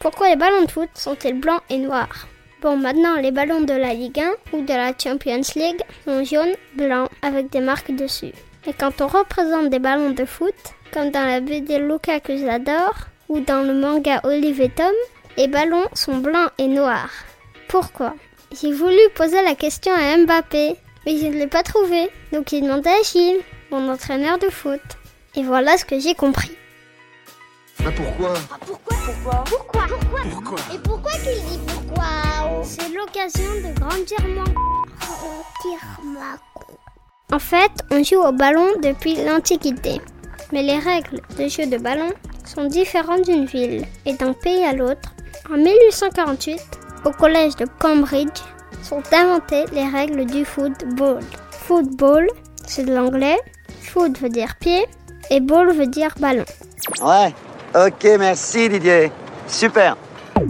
Pourquoi les ballons de foot sont-ils blancs et noirs Bon, maintenant, les ballons de la Ligue 1 ou de la Champions League sont jaunes, blancs, avec des marques dessus. Et quand on représente des ballons de foot, comme dans la BD Luca que j'adore, ou dans le manga Olive et Tom, les ballons sont blancs et noirs. Pourquoi? J'ai voulu poser la question à Mbappé, mais je ne l'ai pas trouvé, donc j'ai demandé à Gilles, mon entraîneur de foot. Et voilà ce que j'ai compris. Ah pourquoi Ah pourquoi Pourquoi Pourquoi Pourquoi Pourquoi Et pourquoi tu dis pourquoi C'est l'occasion de grandir mon... Grandir ma En fait, on joue au ballon depuis l'Antiquité. Mais les règles de jeu de ballon sont différentes d'une ville et d'un pays à l'autre. En 1848, au collège de Cambridge, sont inventées les règles du football. Football, c'est de l'anglais. Foot veut dire pied et ball veut dire ballon. Ouais. Ok, merci Didier. Super.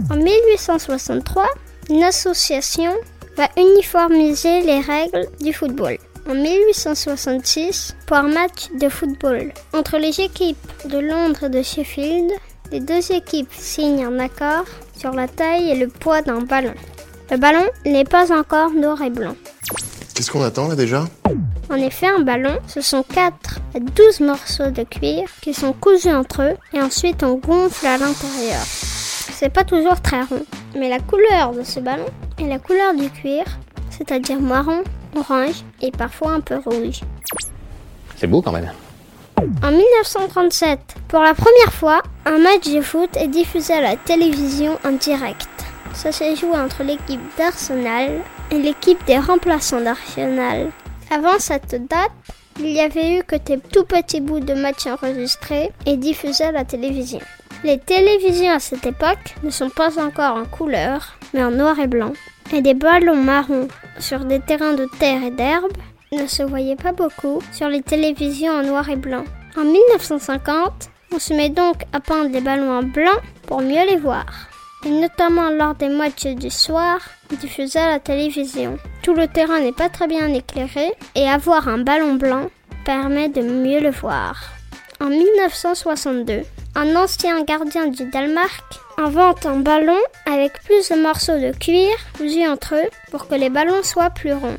En 1863, une association va uniformiser les règles du football. En 1866, pour un match de football entre les équipes de Londres et de Sheffield, les deux équipes signent un accord sur la taille et le poids d'un ballon. Le ballon n'est pas encore noir et blanc. Qu'est-ce qu'on attend là déjà? En effet, un ballon, ce sont 4 à 12 morceaux de cuir qui sont cousus entre eux et ensuite on gonfle à l'intérieur. C'est pas toujours très rond, mais la couleur de ce ballon est la couleur du cuir, c'est-à-dire marron, orange et parfois un peu rouge. C'est beau quand même. En 1937, pour la première fois, un match de foot est diffusé à la télévision en direct. Ça s'est joué entre l'équipe d'Arsenal et l'équipe des remplaçants d'Arsenal. Avant cette date, il y avait eu que des tout petits bouts de matchs enregistrés et diffusés à la télévision. Les télévisions à cette époque ne sont pas encore en couleur, mais en noir et blanc. Et des ballons marrons sur des terrains de terre et d'herbe ne se voyaient pas beaucoup sur les télévisions en noir et blanc. En 1950, on se met donc à peindre les ballons en blanc pour mieux les voir. Et notamment lors des matchs du soir diffusés à la télévision. Tout le terrain n'est pas très bien éclairé et avoir un ballon blanc permet de mieux le voir. En 1962, un ancien gardien du Danemark invente un ballon avec plus de morceaux de cuir cousus entre eux pour que les ballons soient plus ronds.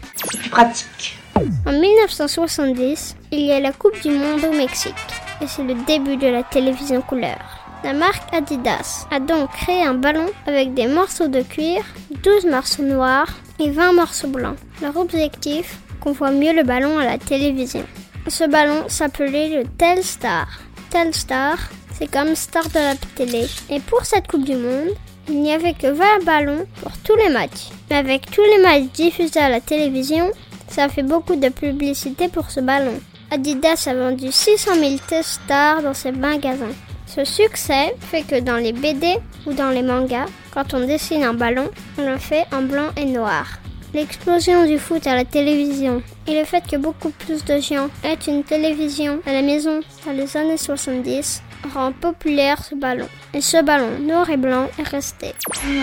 pratique. En 1970, il y a la Coupe du Monde au Mexique et c'est le début de la télévision couleur. La marque Adidas a donc créé un ballon avec des morceaux de cuir, 12 morceaux noirs et 20 morceaux blancs. Leur objectif, qu'on voit mieux le ballon à la télévision. Ce ballon s'appelait le Telstar. Telstar, c'est comme star de la télé. Et pour cette Coupe du Monde, il n'y avait que 20 ballons pour tous les matchs. Mais avec tous les matchs diffusés à la télévision, ça fait beaucoup de publicité pour ce ballon. Adidas a vendu 600 000 Telstar dans ses magasins. Ce succès fait que dans les BD ou dans les mangas, quand on dessine un ballon, on le fait en blanc et noir. L'explosion du foot à la télévision et le fait que beaucoup plus de gens aient une télévision à la maison dans les années 70 rend populaire ce ballon. Et ce ballon noir et blanc est resté.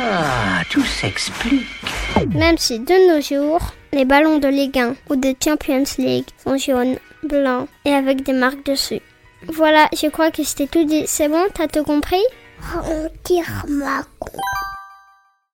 Ah, tout s'explique. Même si de nos jours, les ballons de Ligue 1 ou de Champions League sont jaunes, blancs et avec des marques dessus. Voilà, je crois que c'était tout dit. C'est bon, t'as tout compris? Ma